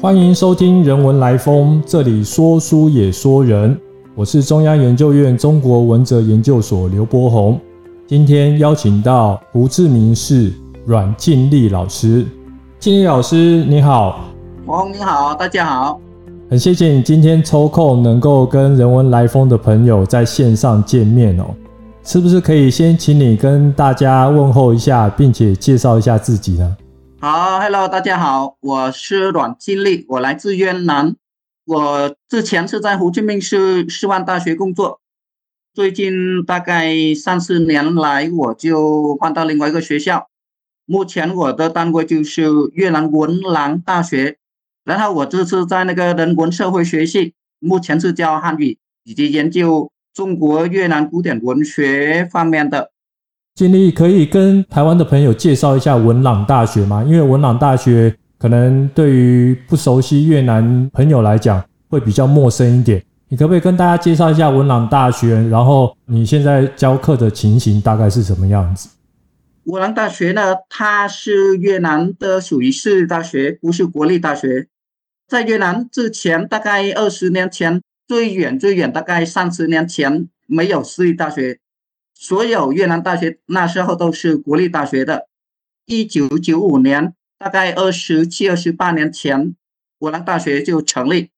欢迎收听《人文来风》，这里说书也说人。我是中央研究院中国文哲研究所刘伯宏。今天邀请到胡志明市阮静丽老师。静丽老师，你好。伯你好，大家好。很谢谢你今天抽空能够跟《人文来风》的朋友在线上见面哦。是不是可以先请你跟大家问候一下，并且介绍一下自己呢？好，Hello，大家好，我是阮金丽，我来自越南。我之前是在胡志明市师范大学工作，最近大概三四年来，我就换到另外一个学校。目前我的单位就是越南文廊大学，然后我这次在那个人文社会学系，目前是教汉语以及研究。中国越南古典文学方面的，经历可以跟台湾的朋友介绍一下文朗大学吗？因为文朗大学可能对于不熟悉越南朋友来讲会比较陌生一点。你可不可以跟大家介绍一下文朗大学？然后你现在教课的情形大概是什么样子？文朗大学呢，它是越南的属于私立大学，不是国立大学。在越南之前，大概二十年前。最远最远，大概三十年前没有私立大学，所有越南大学那时候都是国立大学的。一九九五年，大概二十七、二十八年前，武兰大学就成立，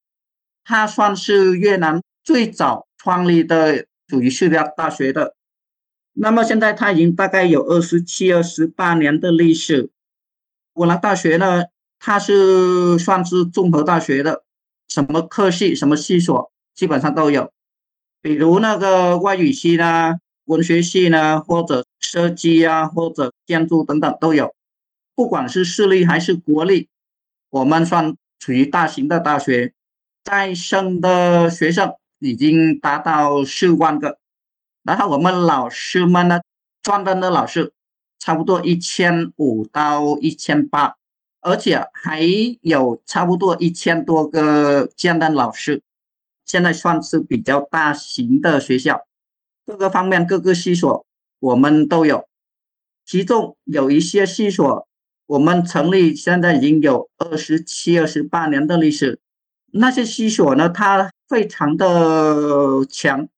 它算是越南最早创立的属于私立大学的。那么现在它已经大概有二十七、二十八年的历史。武兰大学呢，它是算是综合大学的，什么科系、什么系所。基本上都有，比如那个外语系呢、文学系呢，或者设计啊，或者建筑等等都有。不管是私立还是国立，我们算处于大型的大学，在生的学生已经达到四万个。然后我们老师们呢，专任的老师差不多一千五到一千八，而且还有差不多一千多个兼任老师。现在算是比较大型的学校，各个方面各个系所我们都有，其中有一些系所我们成立现在已经有二十七、二十八年的历史。那些系所呢，它非常的强，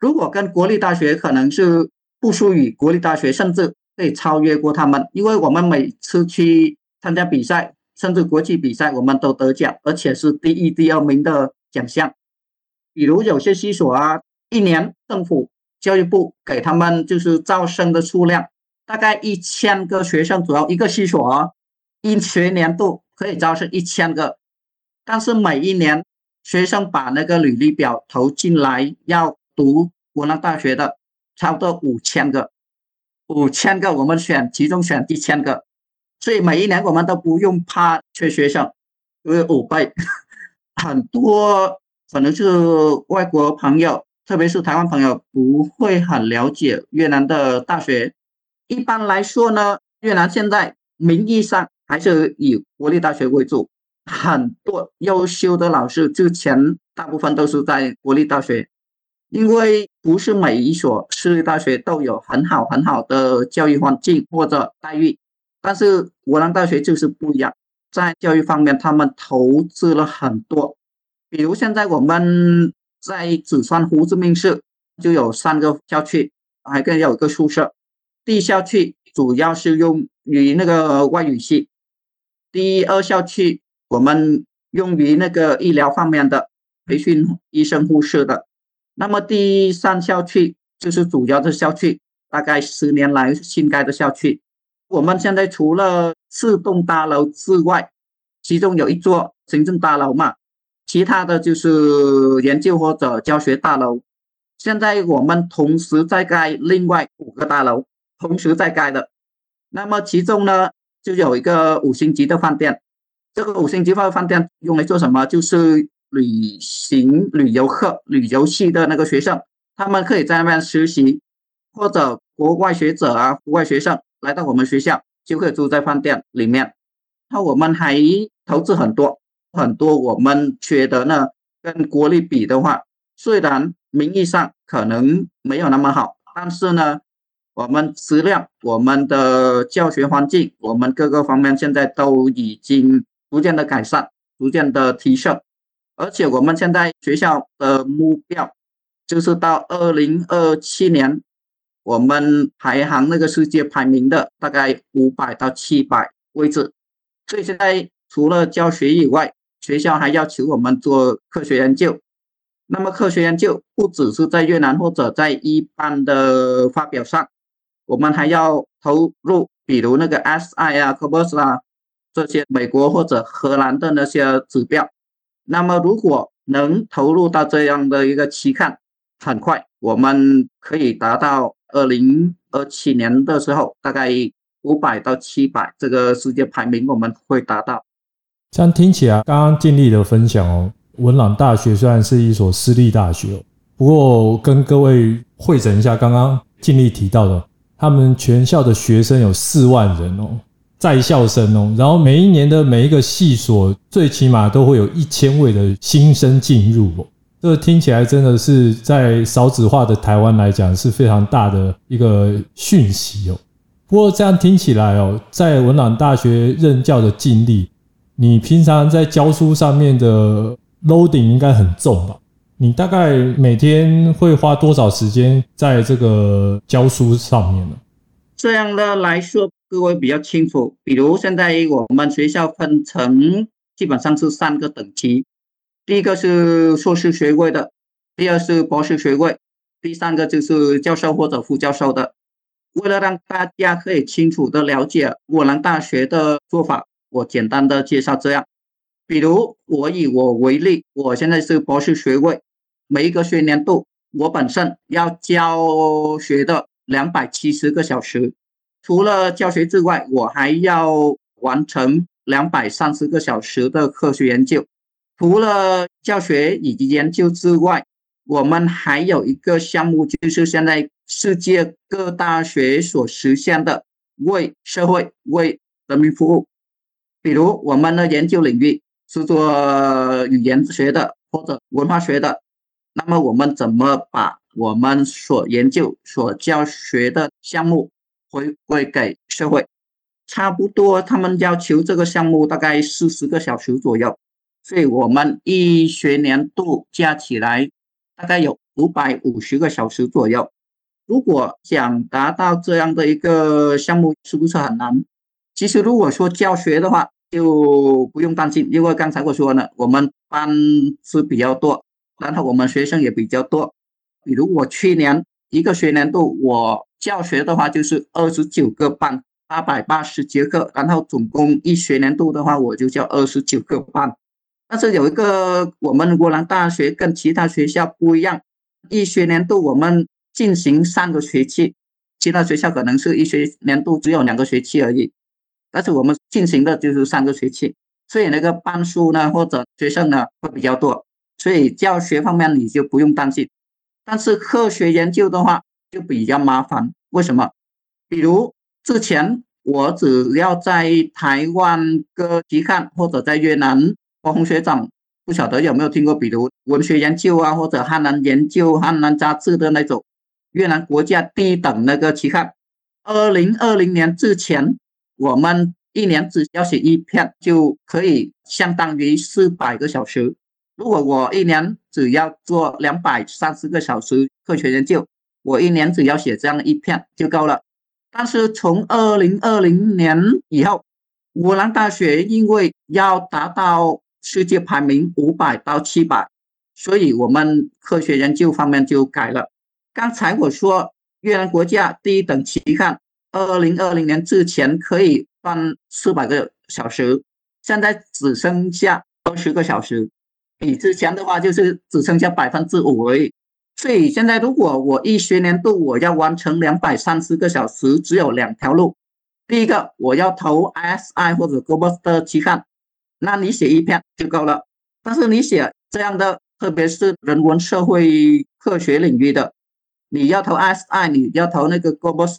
如果跟国立大学可能是不输于国立大学，甚至可以超越过他们，因为我们每次去参加比赛，甚至国际比赛，我们都得奖，而且是第一、第二名的奖项。比如有些系所啊，一年政府教育部给他们就是招生的数量，大概一千个学生左右一个系所啊，一学年度可以招生一千个，但是每一年学生把那个履历表投进来要读湖南大学的，差不多五千个，五千个我们选其中选一千个，所以每一年我们都不用怕缺学生，因为五倍，很多。可能是外国朋友，特别是台湾朋友，不会很了解越南的大学。一般来说呢，越南现在名义上还是以国立大学为主，很多优秀的老师之前大部分都是在国立大学，因为不是每一所私立大学都有很好很好的教育环境或者待遇，但是国南大学就是不一样，在教育方面他们投资了很多。比如现在我们在紫川胡志明市就有三个校区，还更有一个宿舍。第一校区主要是用于那个外语系，第二校区我们用于那个医疗方面的培训医生护士的。那么第三校区就是主要的校区，大概十年来新盖的校区。我们现在除了四栋大楼之外，其中有一座行政大楼嘛。其他的就是研究或者教学大楼。现在我们同时在盖另外五个大楼，同时在盖的。那么其中呢，就有一个五星级的饭店。这个五星级饭饭店用来做什么？就是旅行旅游客、旅游系的那个学生，他们可以在那边实习，或者国外学者啊、国外学生来到我们学校，就可以住在饭店里面。那我们还投资很多。很多我们觉得呢，跟国力比的话，虽然名义上可能没有那么好，但是呢，我们质量、我们的教学环境、我们各个方面现在都已经逐渐的改善。逐渐的提升，而且我们现在学校的目标就是到二零二七年，我们排行那个世界排名的大概五百到七百位置。所以现在除了教学以外，学校还要求我们做科学研究。那么科学研究不只是在越南或者在一般的发表上，我们还要投入，比如那个 SI 啊、c o b o s 啊这些美国或者荷兰的那些指标。那么如果能投入到这样的一个期刊，很快我们可以达到二零二七年的时候，大概五百到七百这个世界排名，我们会达到。这样听起来，刚刚尽力的分享哦。文朗大学虽然是一所私立大学哦，不过跟各位会诊一下，刚刚尽力提到的，他们全校的学生有四万人哦，在校生哦，然后每一年的每一个系所，最起码都会有一千位的新生进入哦。这听起来真的是在少子化的台湾来讲是非常大的一个讯息哦。不过这样听起来哦，在文朗大学任教的经历，你平常在教书上面的。loading 应该很重吧？你大概每天会花多少时间在这个教书上面呢？这样的来说，各位比较清楚。比如现在我们学校分成基本上是三个等级，第一个是硕士学位的，第二是博士学位，第三个就是教授或者副教授的。为了让大家可以清楚的了解我兰大学的做法，我简单的介绍这样。比如我以我为例，我现在是博士学位，每一个学年度我本身要教学的两百七十个小时，除了教学之外，我还要完成两百三十个小时的科学研究。除了教学以及研究之外，我们还有一个项目，就是现在世界各大学所实现的为社会、为人民服务。比如我们的研究领域。是做语言学的或者文化学的，那么我们怎么把我们所研究、所教学的项目回归给社会？差不多，他们要求这个项目大概四十个小时左右，所以我们一学年度加起来大概有五百五十个小时左右。如果想达到这样的一个项目，是不是很难？其实，如果说教学的话，就不用担心，因为刚才我说了，我们班是比较多，然后我们学生也比较多。比如我去年一个学年度我教学的话，就是二十九个班，八百八十节课，然后总共一学年度的话，我就教二十九个班。但是有一个我们国南大学跟其他学校不一样，一学年度我们进行三个学期，其他学校可能是一学年度只有两个学期而已。但是我们进行的就是三个学期，所以那个班数呢或者学生呢会比较多，所以教学方面你就不用担心。但是科学研究的话就比较麻烦，为什么？比如之前我只要在台湾各期刊或者在越南，包红学长不晓得有没有听过，比如文学研究啊或者汉南研究、汉南杂志的那种越南国家低等那个期刊，二零二零年之前。我们一年只要写一篇，就可以相当于四百个小时。如果我一年只要做两百三十个小时科学研究，我一年只要写这样一篇就够了。但是从二零二零年以后，武兰大学因为要达到世界排名五百到七百，所以我们科学研究方面就改了。刚才我说越南国家第一等期刊。二零二零年之前可以办四百个小时，现在只剩下二十个小时，比之前的话就是只剩下百分之五而已。所以现在如果我一学年度我要完成两百三十个小时，只有两条路：第一个我要投 S I 或者 Global 的期刊，那你写一篇就够了；但是你写这样的，特别是人文社会科学领域的，你要投 S I，你要投那个 Global。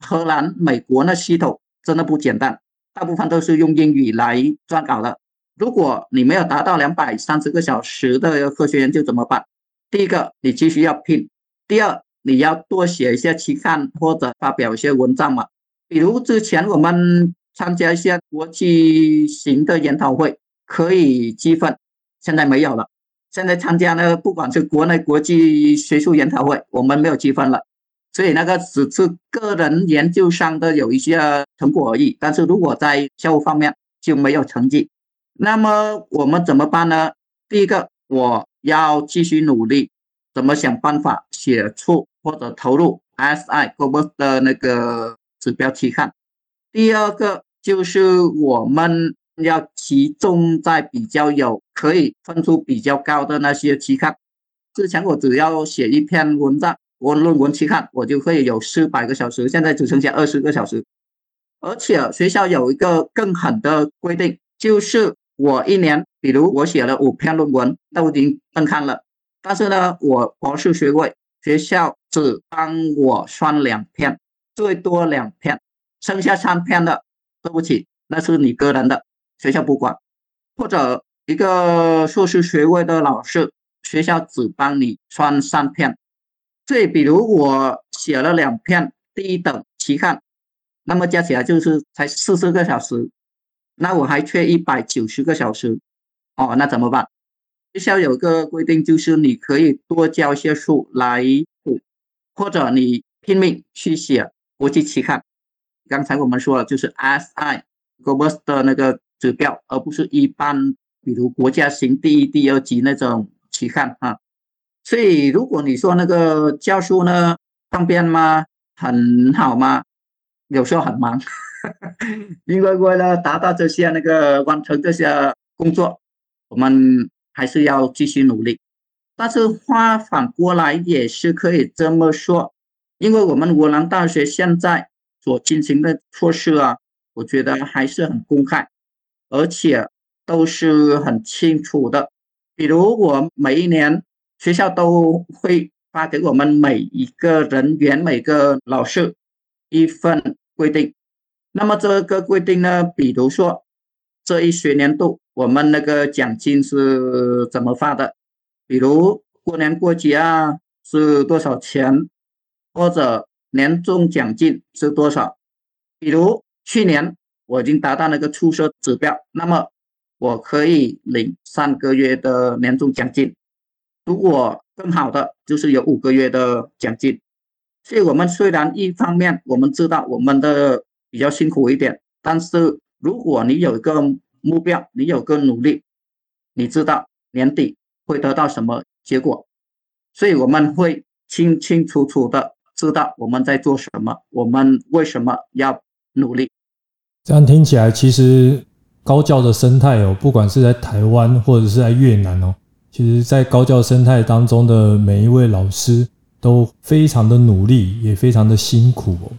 荷兰、美国那系统真的不简单，大部分都是用英语来撰稿的。如果你没有达到两百三十个小时的科学研究怎么办？第一个，你继续要拼；第二，你要多写一些期刊或者发表一些文章嘛。比如之前我们参加一些国际型的研讨会，可以积分，现在没有了。现在参加呢，不管是国内国际学术研讨会，我们没有积分了，所以那个只是个人研究上的有一些成果而已。但是如果在校务方面就没有成绩，那么我们怎么办呢？第一个，我要继续努力，怎么想办法写出或者投入 SI 部门的那个指标期刊。第二个就是我们。要集中在比较有可以分数比较高的那些期刊。之前我只要写一篇文章，我论文期刊，我就会有四百个小时，现在只剩下二十个小时。而且学校有一个更狠的规定，就是我一年，比如我写了五篇论文，都已经登刊了，但是呢，我博士学位学校只帮我算两篇，最多两篇，剩下三篇的，对不起，那是你个人的。学校不管，或者一个硕士学位的老师，学校只帮你算三篇。所以，比如我写了两篇低等期刊，那么加起来就是才四十个小时，那我还缺一百九十个小时。哦，那怎么办？学校有个规定，就是你可以多交些书来补，或者你拼命去写国际期刊。刚才我们说了，就是 SI Global 的那个。指标，而不是一般，比如国家型第一、第二级那种期刊啊。所以，如果你说那个教书呢方便吗？很好吗？有时候很忙，因为为了达到这些那个完成这些工作，我们还是要继续努力。但是话反过来也是可以这么说，因为我们武南大学现在所进行的措施啊，我觉得还是很公开。而且都是很清楚的，比如我每一年学校都会发给我们每一个人员、每个老师一份规定。那么这个规定呢，比如说这一学年度我们那个奖金是怎么发的？比如过年过节啊是多少钱，或者年终奖金是多少？比如去年。我已经达到那个出色指标，那么我可以领三个月的年终奖金。如果更好的，就是有五个月的奖金。所以，我们虽然一方面我们知道我们的比较辛苦一点，但是如果你有一个目标，你有个努力，你知道年底会得到什么结果。所以，我们会清清楚楚的知道我们在做什么，我们为什么要努力。这样听起来，其实高教的生态哦，不管是在台湾或者是在越南哦，其实，在高教生态当中的每一位老师都非常的努力，也非常的辛苦哦。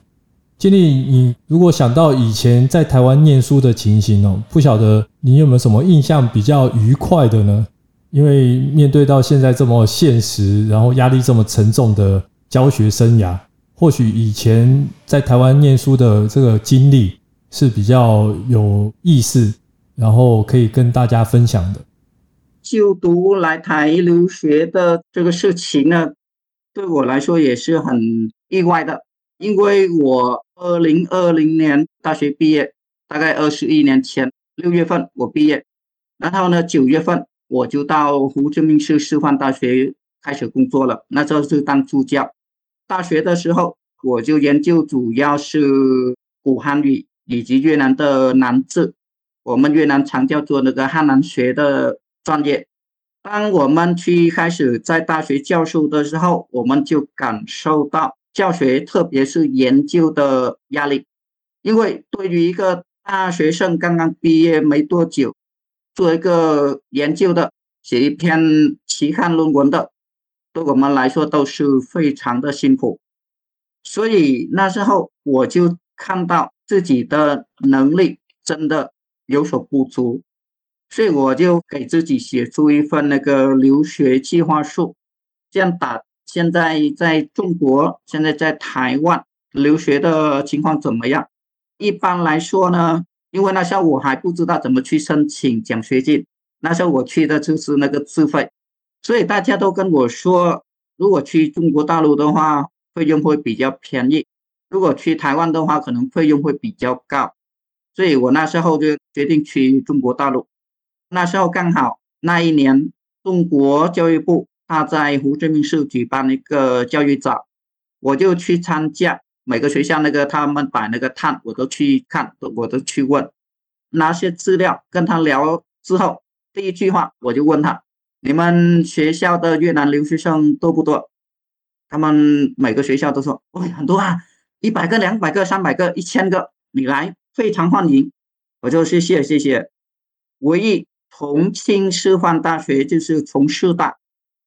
建立，你如果想到以前在台湾念书的情形哦，不晓得你有没有什么印象比较愉快的呢？因为面对到现在这么现实，然后压力这么沉重的教学生涯，或许以前在台湾念书的这个经历。是比较有意思，然后可以跟大家分享的。就读来台留学的这个事情呢，对我来说也是很意外的，因为我二零二零年大学毕业，大概二十一年前六月份我毕业，然后呢九月份我就到胡志明市师范大学开始工作了，那时候是当助教。大学的时候我就研究主要是古汉语。以及越南的南字，我们越南常叫做那个汉南学的专业。当我们去开始在大学教书的时候，我们就感受到教学，特别是研究的压力。因为对于一个大学生刚刚毕业没多久，做一个研究的，写一篇期刊论文的，对我们来说都是非常的辛苦。所以那时候我就看到。自己的能力真的有所不足，所以我就给自己写出一份那个留学计划书，这样打。现在在中国，现在在台湾留学的情况怎么样？一般来说呢，因为那时候我还不知道怎么去申请奖学金，那时候我去的就是那个自费，所以大家都跟我说，如果去中国大陆的话，费用会比较便宜。如果去台湾的话，可能费用会比较高，所以我那时候就决定去中国大陆。那时候刚好那一年，中国教育部他在胡志明市举办一个教育展，我就去参加。每个学校那个他们摆那个摊，我都去看，我都去问，拿些资料跟他聊之后，第一句话我就问他：你们学校的越南留学生多不多？他们每个学校都说：哦，很多啊，一百个、两百个、三百个、一千个，你来非常欢迎。我就谢谢谢谢。唯一重庆师范大学就是重师大，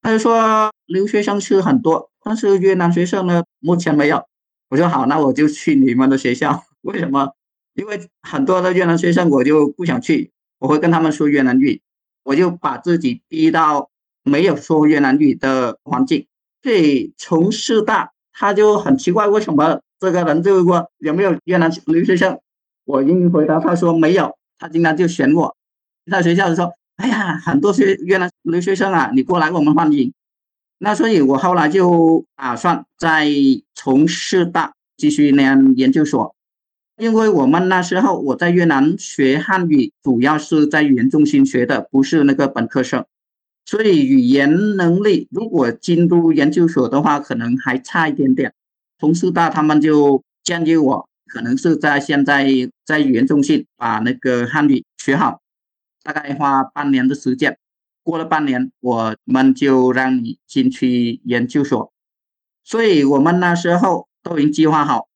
他就说留学生是很多，但是越南学生呢目前没有。我说好，那我就去你们的学校。为什么？因为很多的越南学生我就不想去，我会跟他们说越南语，我就把自己逼到没有说越南语的环境。所以从师大他就很奇怪，为什么这个人就问有没有越南留学生？我一回答他说没有，他经常就选我。到学校的时候，哎呀，很多学越南留学生啊，你过来我们欢迎。那所以，我后来就打算在从师大继续念研究所，因为我们那时候我在越南学汉语，主要是在语言中心学的，不是那个本科生，所以语言能力如果进入研究所的话，可能还差一点点。从师大他们就建议我，可能是在现在在语言中心把那个汉语学好，大概花半年的时间。过了半年，我们就让你进去研究所，所以我们那时候都已经计划好。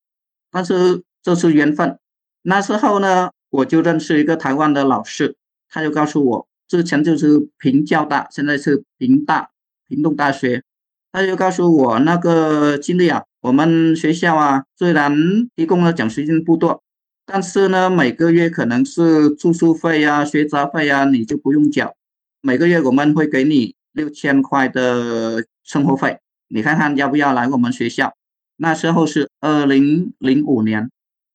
但是这是缘分，那时候呢，我就认识一个台湾的老师，他就告诉我，之前就是平教大，现在是平大，平东大学。他就告诉我那个经历啊，我们学校啊，虽然提供了奖学金不多，但是呢，每个月可能是住宿费啊、学杂费啊，你就不用缴。每个月我们会给你六千块的生活费，你看看要不要来我们学校？那时候是二零零五年，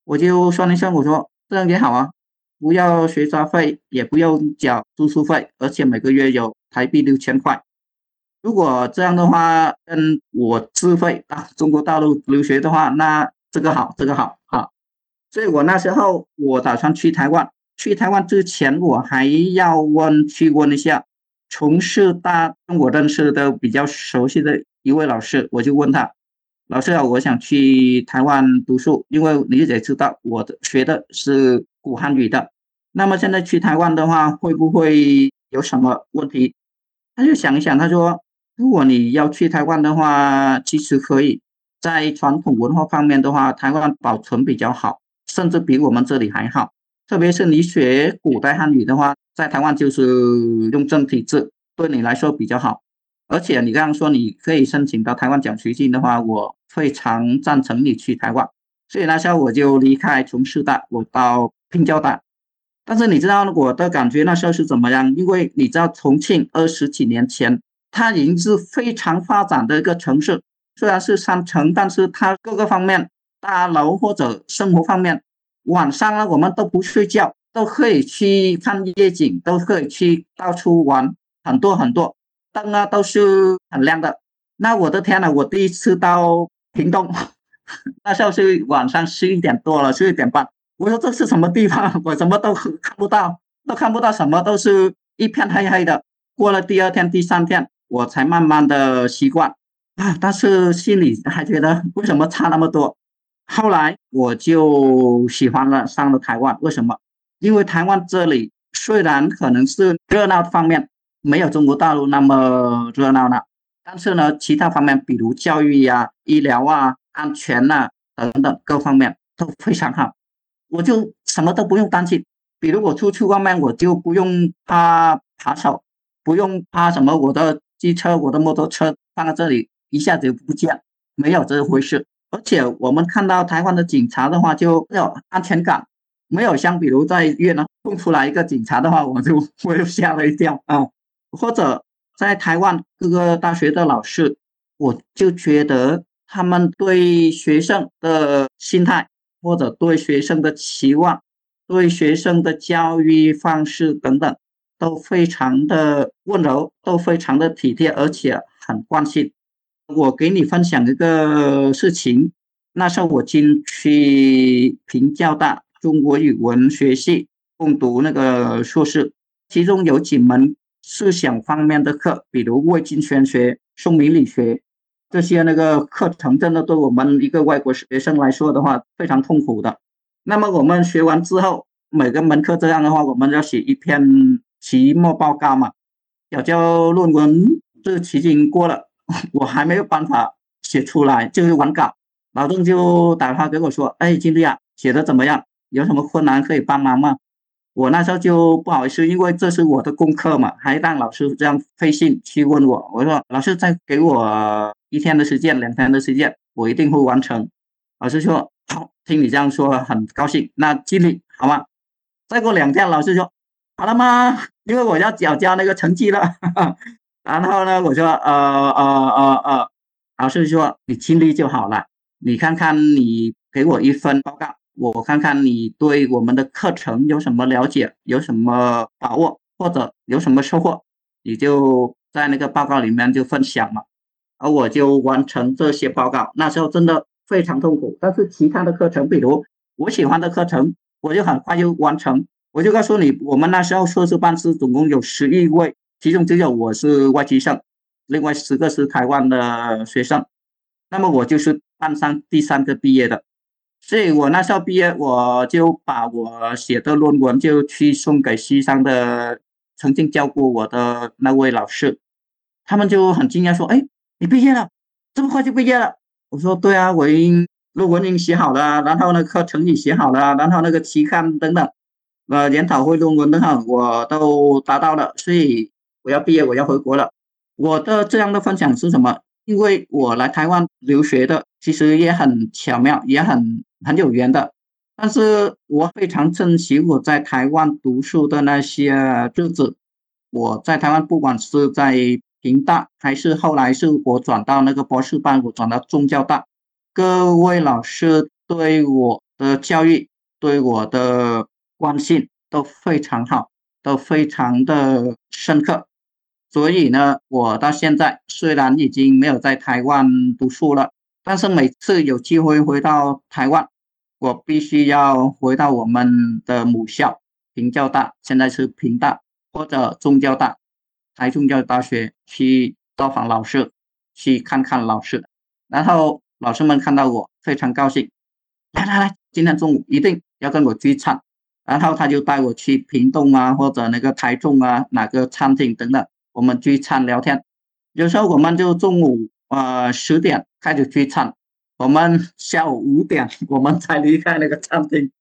我就算了一下，我说这样也好啊，不要学杂费，也不用缴住宿费，而且每个月有台币六千块。如果这样的话，跟我自费到中国大陆留学的话，那这个好，这个好。所以我那时候我打算去台湾。去台湾之前，我还要问去问一下，从师大我认识的比较熟悉的一位老师，我就问他，老师啊，我想去台湾读书，因为你也知道，我的学的是古汉语的，那么现在去台湾的话，会不会有什么问题？他就想一想，他说，如果你要去台湾的话，其实可以在传统文化方面的话，台湾保存比较好，甚至比我们这里还好。特别是你学古代汉语的话，在台湾就是用正体字，对你来说比较好。而且你刚刚说你可以申请到台湾奖学金的话，我非常赞成你去台湾。所以那时候我就离开从师大，我到平交大。但是你知道我的感觉那时候是怎么样？因为你知道重庆二十几年前，它已经是非常发展的一个城市，虽然是山城，但是它各个方面，大楼或者生活方面。晚上呢，我们都不睡觉，都可以去看夜景，都可以去到处玩，很多很多灯啊都是很亮的。那我的天呐，我第一次到屏东，那时候是晚上十一点多了，十一点半。我说这是什么地方？我什么都看不到，都看不到什么，都是一片黑黑的。过了第二天、第三天，我才慢慢的习惯啊，但是心里还觉得为什么差那么多？后来我就喜欢了上了台湾，为什么？因为台湾这里虽然可能是热闹方面没有中国大陆那么热闹了，但是呢，其他方面，比如教育呀、医疗啊、安全呐等等各方面都非常好，我就什么都不用担心。比如我出去外面，我就不用怕扒手，不用怕什么，我的机车、我的摩托车放在这里一下子不见，没有这回事。而且我们看到台湾的警察的话，就有安全感，没有像比如在越南蹦出来一个警察的话，我就我就吓了一跳啊。或者在台湾各个大学的老师，我就觉得他们对学生的心态，或者对学生的期望，对学生的教育方式等等，都非常的温柔，都非常的体贴，而且很关心。我给你分享一个事情，那时候我进去平教大中国语文学系攻读那个硕士，其中有几门思想方面的课，比如魏晋玄学、宋明理学这些那个课程，真的对我们一个外国学生来说的话，非常痛苦的。那么我们学完之后，每个门课这样的话，我们要写一篇期末报告嘛，要交论文。这期经过了，我还没有办法写出来，就是完稿。老郑就打电话给我说：“哎，经理啊，写的怎么样？有什么困难可以帮忙吗？”我那时候就不好意思，因为这是我的功课嘛，还让老师这样费信去问我。我说：“老师再给我一天的时间，两天的时间，我一定会完成。”老师说：“好，听你这样说，很高兴。那尽力好吗？”再过两天，老师说：“好了吗？因为我要交交那个成绩了。” 然后呢，我说：“呃呃呃呃。”老师说：“你尽力就好了。”你看看，你给我一份报告，我看看你对我们的课程有什么了解，有什么把握，或者有什么收获，你就在那个报告里面就分享嘛。而我就完成这些报告，那时候真的非常痛苦。但是其他的课程，比如我喜欢的课程，我就很快就完成。我就告诉你，我们那时候硕士班是总共有十一位，其中只有我是外籍生，另外十个是台湾的学生。那么我就是班上第三个毕业的，所以我那时候毕业，我就把我写的论文就去送给西山的曾经教过我的那位老师，他们就很惊讶说：“哎，你毕业了，这么快就毕业了？”我说：“对啊，我已经论文已经写好了，然后那课程也写好了，然后那个期刊等等，呃，研讨会论文等等我都达到了，所以我要毕业，我要回国了。我的这样的分享是什么？”因为我来台湾留学的，其实也很巧妙，也很很有缘的。但是我非常珍惜我在台湾读书的那些日子。我在台湾，不管是在平大，还是后来是我转到那个博士班，我转到中教大，各位老师对我的教育、对我的关心都非常好，都非常的深刻。所以呢，我到现在虽然已经没有在台湾读书了，但是每次有机会回到台湾，我必须要回到我们的母校平教大，现在是平大或者中教大，台中教育大学去到访老师，去看看老师，然后老师们看到我非常高兴，来来来，今天中午一定要跟我聚餐，然后他就带我去屏东啊，或者那个台中啊，哪个餐厅等等。我们聚餐聊天，有时候我们就中午呃十点开始聚餐，我们下午五点 我们才离开那个餐厅，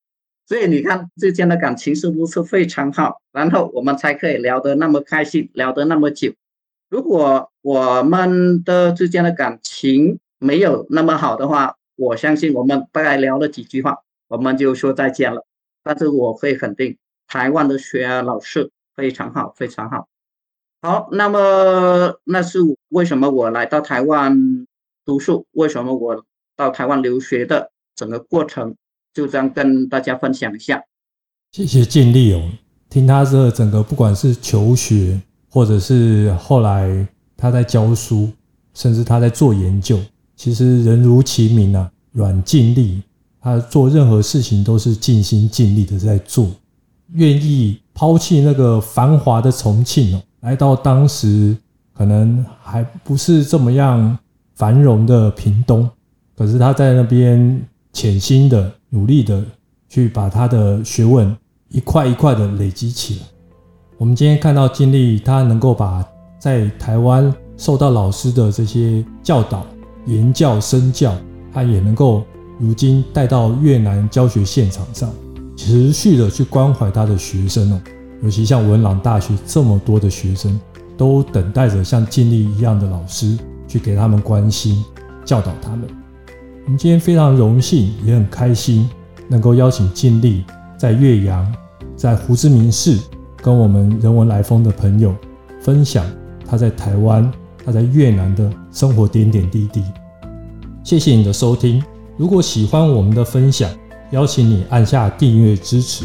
所以你看之间的感情是不是非常好？然后我们才可以聊得那么开心，聊得那么久。如果我们的之间的感情没有那么好的话，我相信我们大概聊了几句话，我们就说再见了。但是我可以肯定，台湾的学老师非常好，非常好。好，那么那是为什么我来到台湾读书？为什么我到台湾留学的整个过程，就这样跟大家分享一下。谢谢尽力哦，听他这整个不管是求学，或者是后来他在教书，甚至他在做研究，其实人如其名啊，阮尽力，他做任何事情都是尽心尽力的在做，愿意抛弃那个繁华的重庆哦。来到当时可能还不是这么样繁荣的屏东，可是他在那边潜心的努力的去把他的学问一块一块的累积起来。我们今天看到经历，他能够把在台湾受到老师的这些教导、言教、身教，他也能够如今带到越南教学现场上，持续的去关怀他的学生哦。尤其像文朗大学这么多的学生，都等待着像尽力一样的老师去给他们关心、教导他们。我们今天非常荣幸，也很开心，能够邀请尽力在岳阳、在胡志明市，跟我们人文来风的朋友分享他在台湾、他在越南的生活点点滴滴。谢谢你的收听。如果喜欢我们的分享，邀请你按下订阅支持。